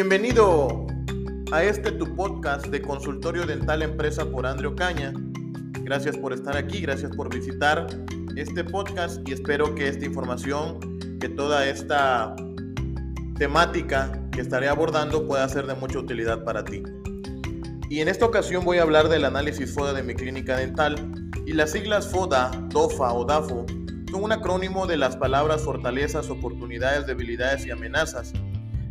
Bienvenido a este tu podcast de consultorio dental empresa por Andreo Caña. Gracias por estar aquí, gracias por visitar este podcast y espero que esta información, que toda esta temática que estaré abordando pueda ser de mucha utilidad para ti. Y en esta ocasión voy a hablar del análisis FODA de mi clínica dental y las siglas FODA, DOFA o DAFO son un acrónimo de las palabras fortalezas, oportunidades, debilidades y amenazas.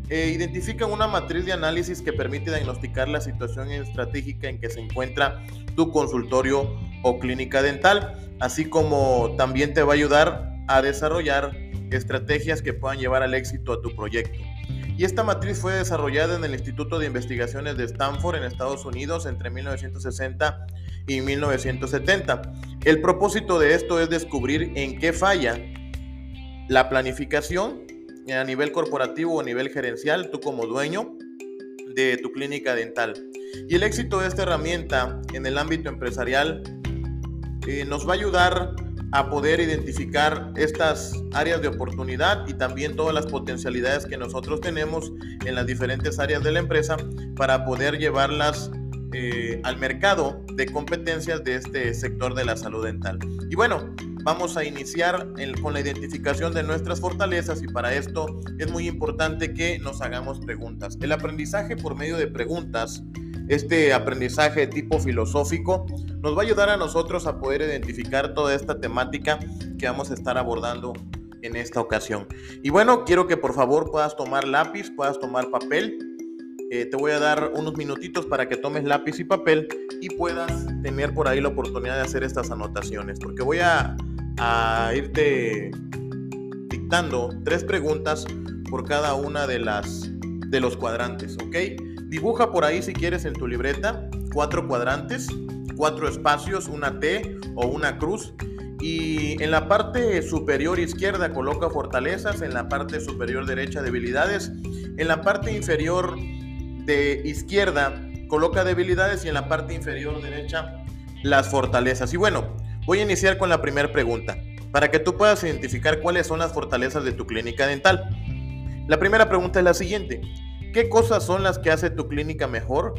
Eh, identifican una matriz de análisis que permite diagnosticar la situación estratégica en que se encuentra tu consultorio o clínica dental, así como también te va a ayudar a desarrollar estrategias que puedan llevar al éxito a tu proyecto. Y esta matriz fue desarrollada en el Instituto de Investigaciones de Stanford en Estados Unidos entre 1960 y 1970. El propósito de esto es descubrir en qué falla la planificación a nivel corporativo o a nivel gerencial, tú como dueño de tu clínica dental. Y el éxito de esta herramienta en el ámbito empresarial eh, nos va a ayudar a poder identificar estas áreas de oportunidad y también todas las potencialidades que nosotros tenemos en las diferentes áreas de la empresa para poder llevarlas eh, al mercado de competencias de este sector de la salud dental. Y bueno, vamos a iniciar con la identificación de nuestras fortalezas y para esto es muy importante que nos hagamos preguntas. El aprendizaje por medio de preguntas, este aprendizaje tipo filosófico, nos va a ayudar a nosotros a poder identificar toda esta temática que vamos a estar abordando en esta ocasión. Y bueno, quiero que por favor puedas tomar lápiz, puedas tomar papel. Eh, te voy a dar unos minutitos para que tomes lápiz y papel y puedas tener por ahí la oportunidad de hacer estas anotaciones, porque voy a a irte dictando tres preguntas por cada una de las de los cuadrantes, ¿ok? Dibuja por ahí si quieres en tu libreta cuatro cuadrantes, cuatro espacios, una T o una cruz. Y en la parte superior izquierda coloca fortalezas, en la parte superior derecha debilidades, en la parte inferior de izquierda coloca debilidades y en la parte inferior derecha las fortalezas. Y bueno, Voy a iniciar con la primera pregunta, para que tú puedas identificar cuáles son las fortalezas de tu clínica dental. La primera pregunta es la siguiente. ¿Qué cosas son las que hace tu clínica mejor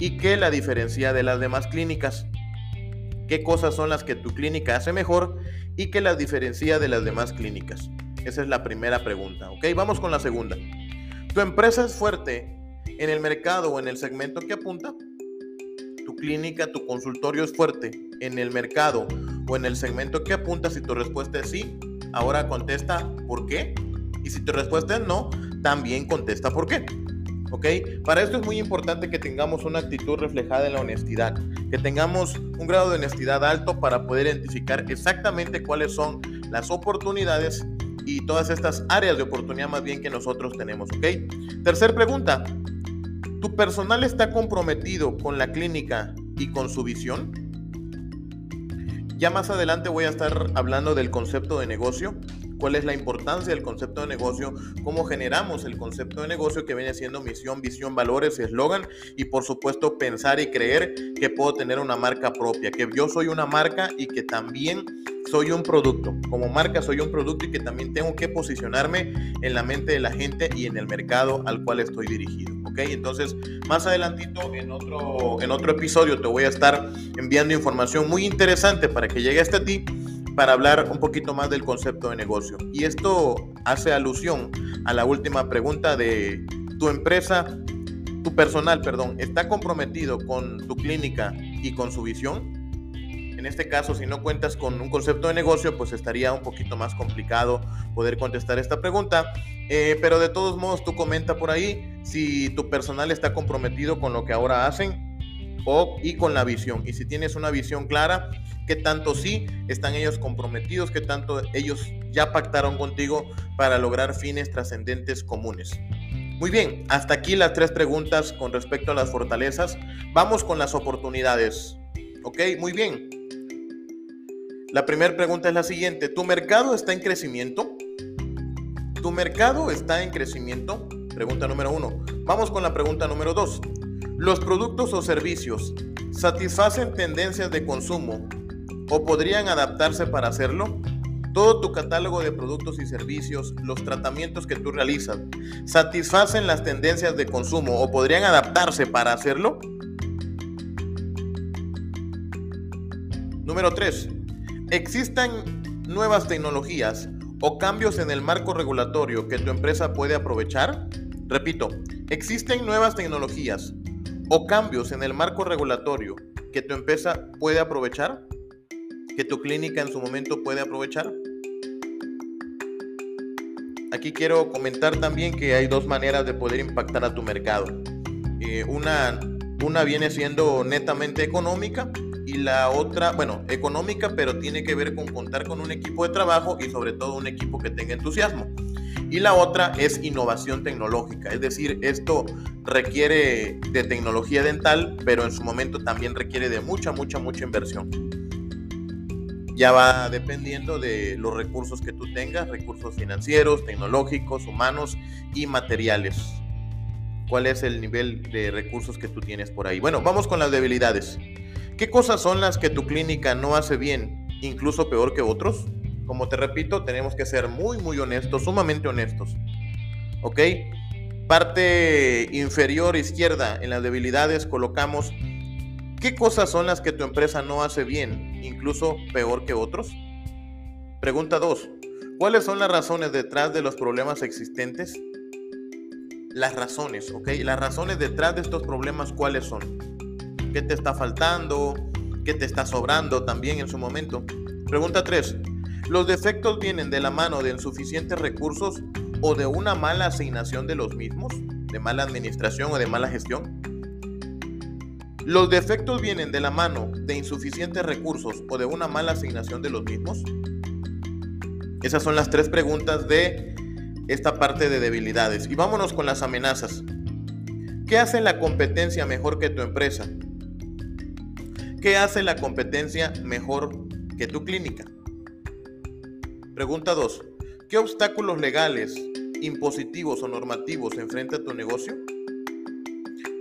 y qué la diferencia de las demás clínicas? ¿Qué cosas son las que tu clínica hace mejor y qué la diferencia de las demás clínicas? Esa es la primera pregunta, ¿ok? Vamos con la segunda. ¿Tu empresa es fuerte en el mercado o en el segmento que apunta? ¿Tu clínica, tu consultorio es fuerte en el mercado o en el segmento que apuntas, si tu respuesta es sí, ahora contesta ¿por qué? Y si tu respuesta es no, también contesta ¿por qué? ¿Ok? Para esto es muy importante que tengamos una actitud reflejada en la honestidad, que tengamos un grado de honestidad alto para poder identificar exactamente cuáles son las oportunidades y todas estas áreas de oportunidad más bien que nosotros tenemos, ¿ok? Tercer pregunta, ¿tu personal está comprometido con la clínica y con su visión? Ya más adelante voy a estar hablando del concepto de negocio, cuál es la importancia del concepto de negocio, cómo generamos el concepto de negocio que viene siendo misión, visión, valores, eslogan y por supuesto pensar y creer que puedo tener una marca propia, que yo soy una marca y que también soy un producto. Como marca soy un producto y que también tengo que posicionarme en la mente de la gente y en el mercado al cual estoy dirigido. Entonces, más adelantito en otro, en otro episodio te voy a estar enviando información muy interesante para que llegue hasta ti para hablar un poquito más del concepto de negocio. Y esto hace alusión a la última pregunta de tu empresa, tu personal, perdón, ¿está comprometido con tu clínica y con su visión? En este caso, si no cuentas con un concepto de negocio, pues estaría un poquito más complicado poder contestar esta pregunta. Eh, pero de todos modos, tú comenta por ahí si tu personal está comprometido con lo que ahora hacen o, y con la visión. Y si tienes una visión clara, qué tanto sí están ellos comprometidos, qué tanto ellos ya pactaron contigo para lograr fines trascendentes comunes. Muy bien, hasta aquí las tres preguntas con respecto a las fortalezas. Vamos con las oportunidades. Ok, muy bien. La primera pregunta es la siguiente. ¿Tu mercado está en crecimiento? ¿Tu mercado está en crecimiento? Pregunta número uno. Vamos con la pregunta número dos. ¿Los productos o servicios satisfacen tendencias de consumo o podrían adaptarse para hacerlo? todo tu catálogo de productos y servicios, los tratamientos que tú realizas, satisfacen las tendencias de consumo o podrían adaptarse para hacerlo? Número 3. ¿Existen nuevas tecnologías o cambios en el marco regulatorio que tu empresa puede aprovechar? Repito, ¿existen nuevas tecnologías o cambios en el marco regulatorio que tu empresa puede aprovechar? ¿Que tu clínica en su momento puede aprovechar? Aquí quiero comentar también que hay dos maneras de poder impactar a tu mercado. Eh, una, una viene siendo netamente económica y la otra, bueno, económica, pero tiene que ver con contar con un equipo de trabajo y sobre todo un equipo que tenga entusiasmo. Y la otra es innovación tecnológica, es decir, esto requiere de tecnología dental, pero en su momento también requiere de mucha, mucha, mucha inversión ya va dependiendo de los recursos que tú tengas, recursos financieros, tecnológicos, humanos y materiales. ¿Cuál es el nivel de recursos que tú tienes por ahí? Bueno, vamos con las debilidades. ¿Qué cosas son las que tu clínica no hace bien, incluso peor que otros? Como te repito, tenemos que ser muy, muy honestos, sumamente honestos. ¿Ok? Parte inferior izquierda en las debilidades colocamos ¿Qué cosas son las que tu empresa no hace bien, incluso peor que otros? Pregunta 2. ¿Cuáles son las razones detrás de los problemas existentes? Las razones, ¿ok? Las razones detrás de estos problemas, ¿cuáles son? ¿Qué te está faltando? ¿Qué te está sobrando también en su momento? Pregunta 3. ¿Los defectos vienen de la mano de insuficientes recursos o de una mala asignación de los mismos? ¿De mala administración o de mala gestión? ¿Los defectos vienen de la mano de insuficientes recursos o de una mala asignación de los mismos? Esas son las tres preguntas de esta parte de debilidades. Y vámonos con las amenazas. ¿Qué hace la competencia mejor que tu empresa? ¿Qué hace la competencia mejor que tu clínica? Pregunta 2. ¿Qué obstáculos legales, impositivos o normativos enfrenta tu negocio?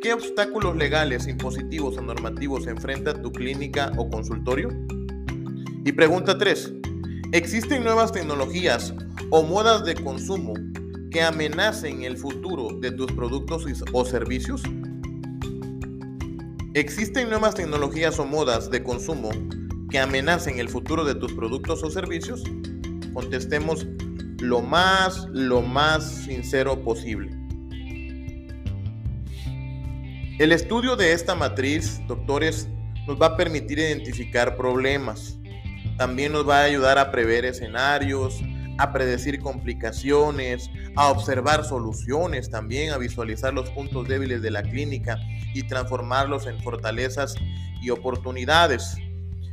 ¿Qué obstáculos legales, impositivos o normativos enfrenta tu clínica o consultorio? Y pregunta 3. ¿Existen nuevas tecnologías o modas de consumo que amenacen el futuro de tus productos o servicios? ¿Existen nuevas tecnologías o modas de consumo que amenacen el futuro de tus productos o servicios? Contestemos lo más, lo más sincero posible. El estudio de esta matriz, doctores, nos va a permitir identificar problemas. También nos va a ayudar a prever escenarios, a predecir complicaciones, a observar soluciones también, a visualizar los puntos débiles de la clínica y transformarlos en fortalezas y oportunidades.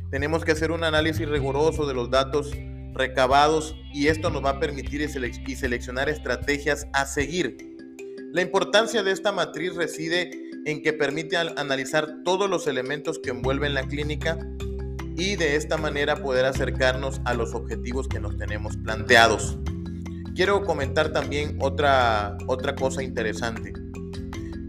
Tenemos que hacer un análisis riguroso de los datos recabados y esto nos va a permitir y seleccionar estrategias a seguir. La importancia de esta matriz reside en que permite analizar todos los elementos que envuelven la clínica y de esta manera poder acercarnos a los objetivos que nos tenemos planteados. Quiero comentar también otra, otra cosa interesante.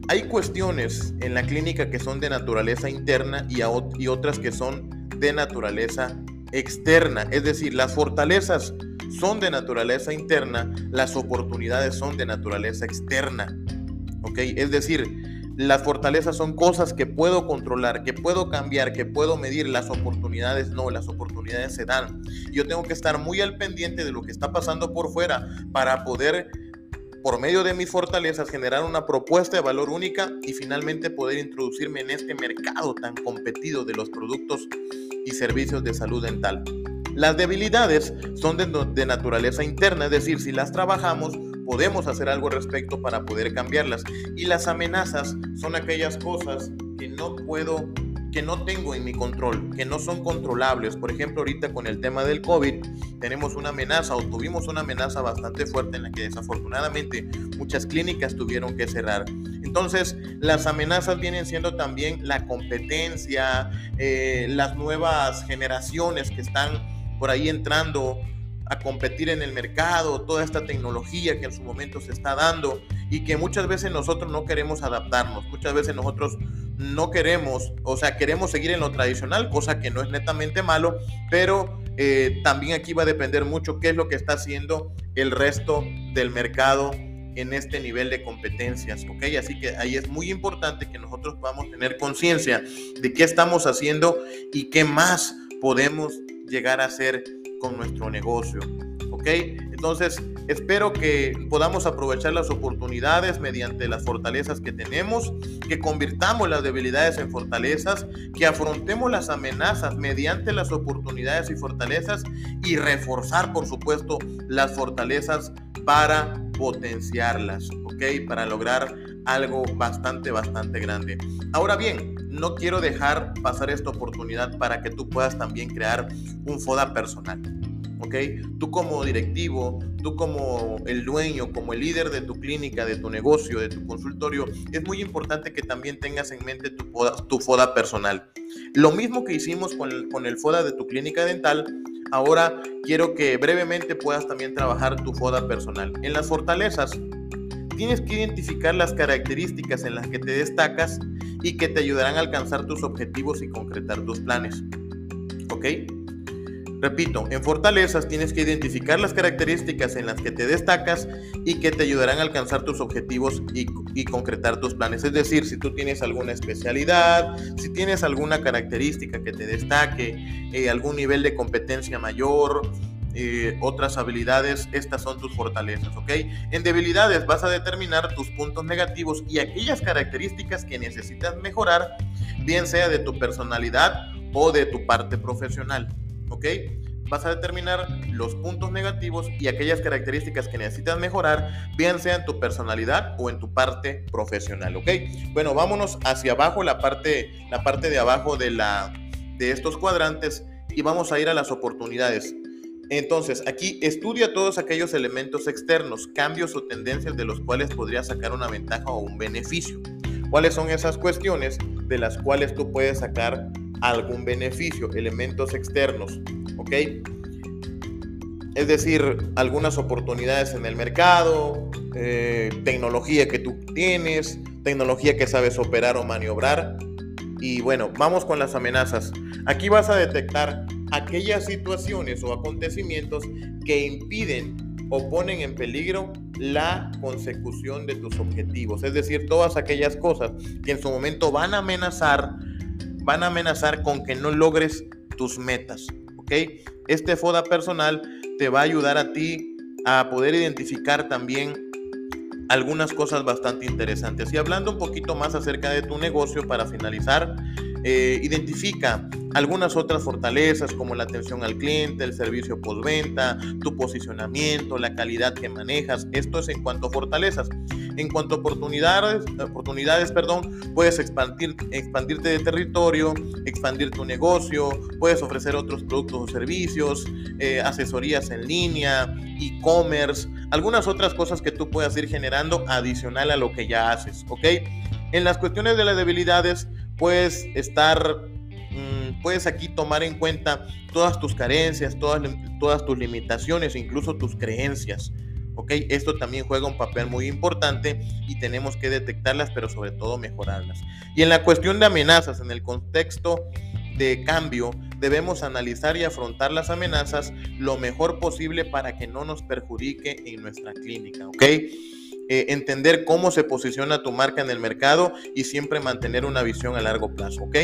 Hay cuestiones en la clínica que son de naturaleza interna y, y otras que son de naturaleza externa. Es decir, las fortalezas son de naturaleza interna, las oportunidades son de naturaleza externa. ¿Ok? Es decir, las fortalezas son cosas que puedo controlar, que puedo cambiar, que puedo medir. Las oportunidades no, las oportunidades se dan. Yo tengo que estar muy al pendiente de lo que está pasando por fuera para poder, por medio de mis fortalezas, generar una propuesta de valor única y finalmente poder introducirme en este mercado tan competido de los productos y servicios de salud dental. Las debilidades son de, naturaleza interna, es decir, si las trabajamos, podemos hacer algo al respecto para poder cambiarlas. Y las amenazas son aquellas cosas que no puedo, que no tengo en mi control, que no son controlables. Por ejemplo, ahorita con el tema del COVID, tenemos una amenaza o tuvimos una amenaza bastante fuerte en la que desafortunadamente muchas clínicas tuvieron que cerrar. Entonces, las amenazas vienen siendo también la competencia, eh, las nuevas generaciones que están por ahí entrando a competir en el mercado, toda esta tecnología que en su momento se está dando y que muchas veces nosotros no queremos adaptarnos, muchas veces nosotros no queremos, o sea, queremos seguir en lo tradicional, cosa que no es netamente malo, pero eh, también aquí va a depender mucho qué es lo que está haciendo el resto del mercado en este nivel de competencias, ¿ok? Así que ahí es muy importante que nosotros podamos tener conciencia de qué estamos haciendo y qué más podemos llegar a hacer con nuestro negocio, ¿ok? Entonces, espero que podamos aprovechar las oportunidades mediante las fortalezas que tenemos, que convirtamos las debilidades en fortalezas, que afrontemos las amenazas mediante las oportunidades y fortalezas y reforzar, por supuesto, las fortalezas para potenciarlas, ¿ok? Para lograr algo bastante, bastante grande. Ahora bien, no quiero dejar pasar esta oportunidad para que tú puedas también crear un FODA personal. ¿ok? Tú como directivo, tú como el dueño, como el líder de tu clínica, de tu negocio, de tu consultorio, es muy importante que también tengas en mente tu FODA, personal. Lo mismo que hicimos con el FODA de tu clínica dental, ahora quiero que brevemente puedas también trabajar tu FODA personal. En las fortalezas, tienes que identificar las características en las que te destacas y que te ayudarán a alcanzar tus objetivos y concretar tus planes. ¿Ok? Repito, en fortalezas tienes que identificar las características en las que te destacas y que te ayudarán a alcanzar tus objetivos y, concretar tus planes. Es decir, si tú tienes alguna especialidad, si tienes alguna característica que te destaque, eh, algún nivel de competencia mayor, eh, otras habilidades, estas son tus fortalezas, ¿ok? En debilidades vas a determinar tus puntos negativos y aquellas características que necesitas mejorar, bien sea de tu personalidad o de tu parte profesional. ¿Ok? Vas a determinar los puntos negativos y aquellas características que necesitas mejorar, bien sea en tu personalidad o en tu parte profesional, ¿ok? Bueno, vámonos hacia abajo, la parte, la parte de abajo de, la, de estos cuadrantes y vamos a ir a las oportunidades. Entonces, aquí estudia todos aquellos elementos externos, cambios o tendencias de los cuales podrías sacar una ventaja o un beneficio. ¿Cuáles son esas cuestiones de las cuales tú puedes sacar algún beneficio, elementos externos, ¿ok? Es decir, algunas oportunidades en el mercado, eh, tecnología que tú tienes, tecnología que sabes operar o maniobrar. Y bueno, vamos con las amenazas. Aquí vas a detectar aquellas situaciones o acontecimientos que impiden o ponen en peligro la consecución de tus objetivos. Es decir, todas aquellas cosas que en su momento van a amenazar van a amenazar con que no logres tus metas, ¿ok? Este FODA personal te va a ayudar a ti a poder identificar también algunas cosas bastante interesantes. Y hablando un poquito más acerca de tu negocio para finalizar, eh, identifica algunas otras fortalezas como la atención al cliente, el servicio postventa, tu posicionamiento, la calidad que manejas. Esto es en cuanto a fortalezas. En cuanto a oportunidades, oportunidades perdón, puedes expandir, expandirte de territorio, expandir tu negocio, puedes ofrecer otros productos o servicios, eh, asesorías en línea, e-commerce, algunas otras cosas que tú puedas ir generando adicional a lo que ya haces, ¿ok? En las cuestiones de las debilidades, puedes estar, puedes aquí tomar en cuenta todas tus carencias, todas, todas tus limitaciones, incluso tus creencias. ¿ok? Esto también juega un papel muy importante y tenemos que detectarlas, pero sobre todo mejorarlas. Y en la cuestión de amenazas, en el contexto de cambio, debemos analizar y afrontar las amenazas lo mejor posible para que no nos perjudique en nuestra clínica, ¿ok? Eh, entender cómo se posiciona tu marca en el mercado y siempre mantener una visión a largo plazo, ¿ok?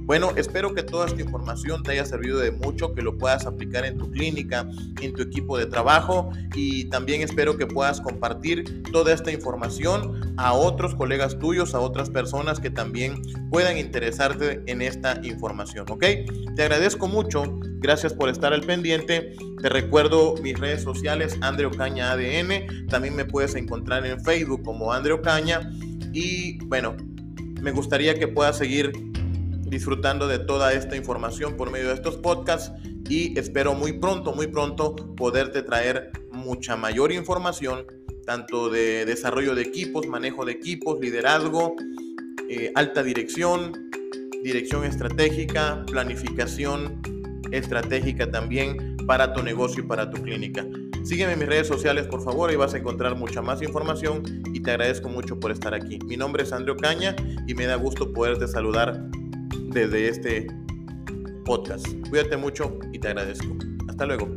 Bueno, espero que toda esta información te haya servido de mucho, que lo puedas aplicar en tu clínica, en tu equipo de trabajo y también espero que puedas compartir toda esta información a otros colegas tuyos, a otras personas que también puedan interesarte en esta información, ¿ok? Te agradezco mucho, gracias por estar al pendiente. Te recuerdo mis redes sociales, Andreo Caña ADN, también me puedes encontrar en Facebook como Andreo Caña. Y bueno, me gustaría que puedas seguir disfrutando de toda esta información por medio de estos podcasts y espero muy pronto, muy pronto poderte traer mucha mayor información, tanto de desarrollo de equipos, manejo de equipos, liderazgo, eh, alta dirección, dirección estratégica, planificación estratégica también para tu negocio y para tu clínica. Sígueme en mis redes sociales, por favor, y vas a encontrar mucha más información y te agradezco mucho por estar aquí. Mi nombre es André Caña y me da gusto poderte saludar desde este podcast. Cuídate mucho y te agradezco. Hasta luego.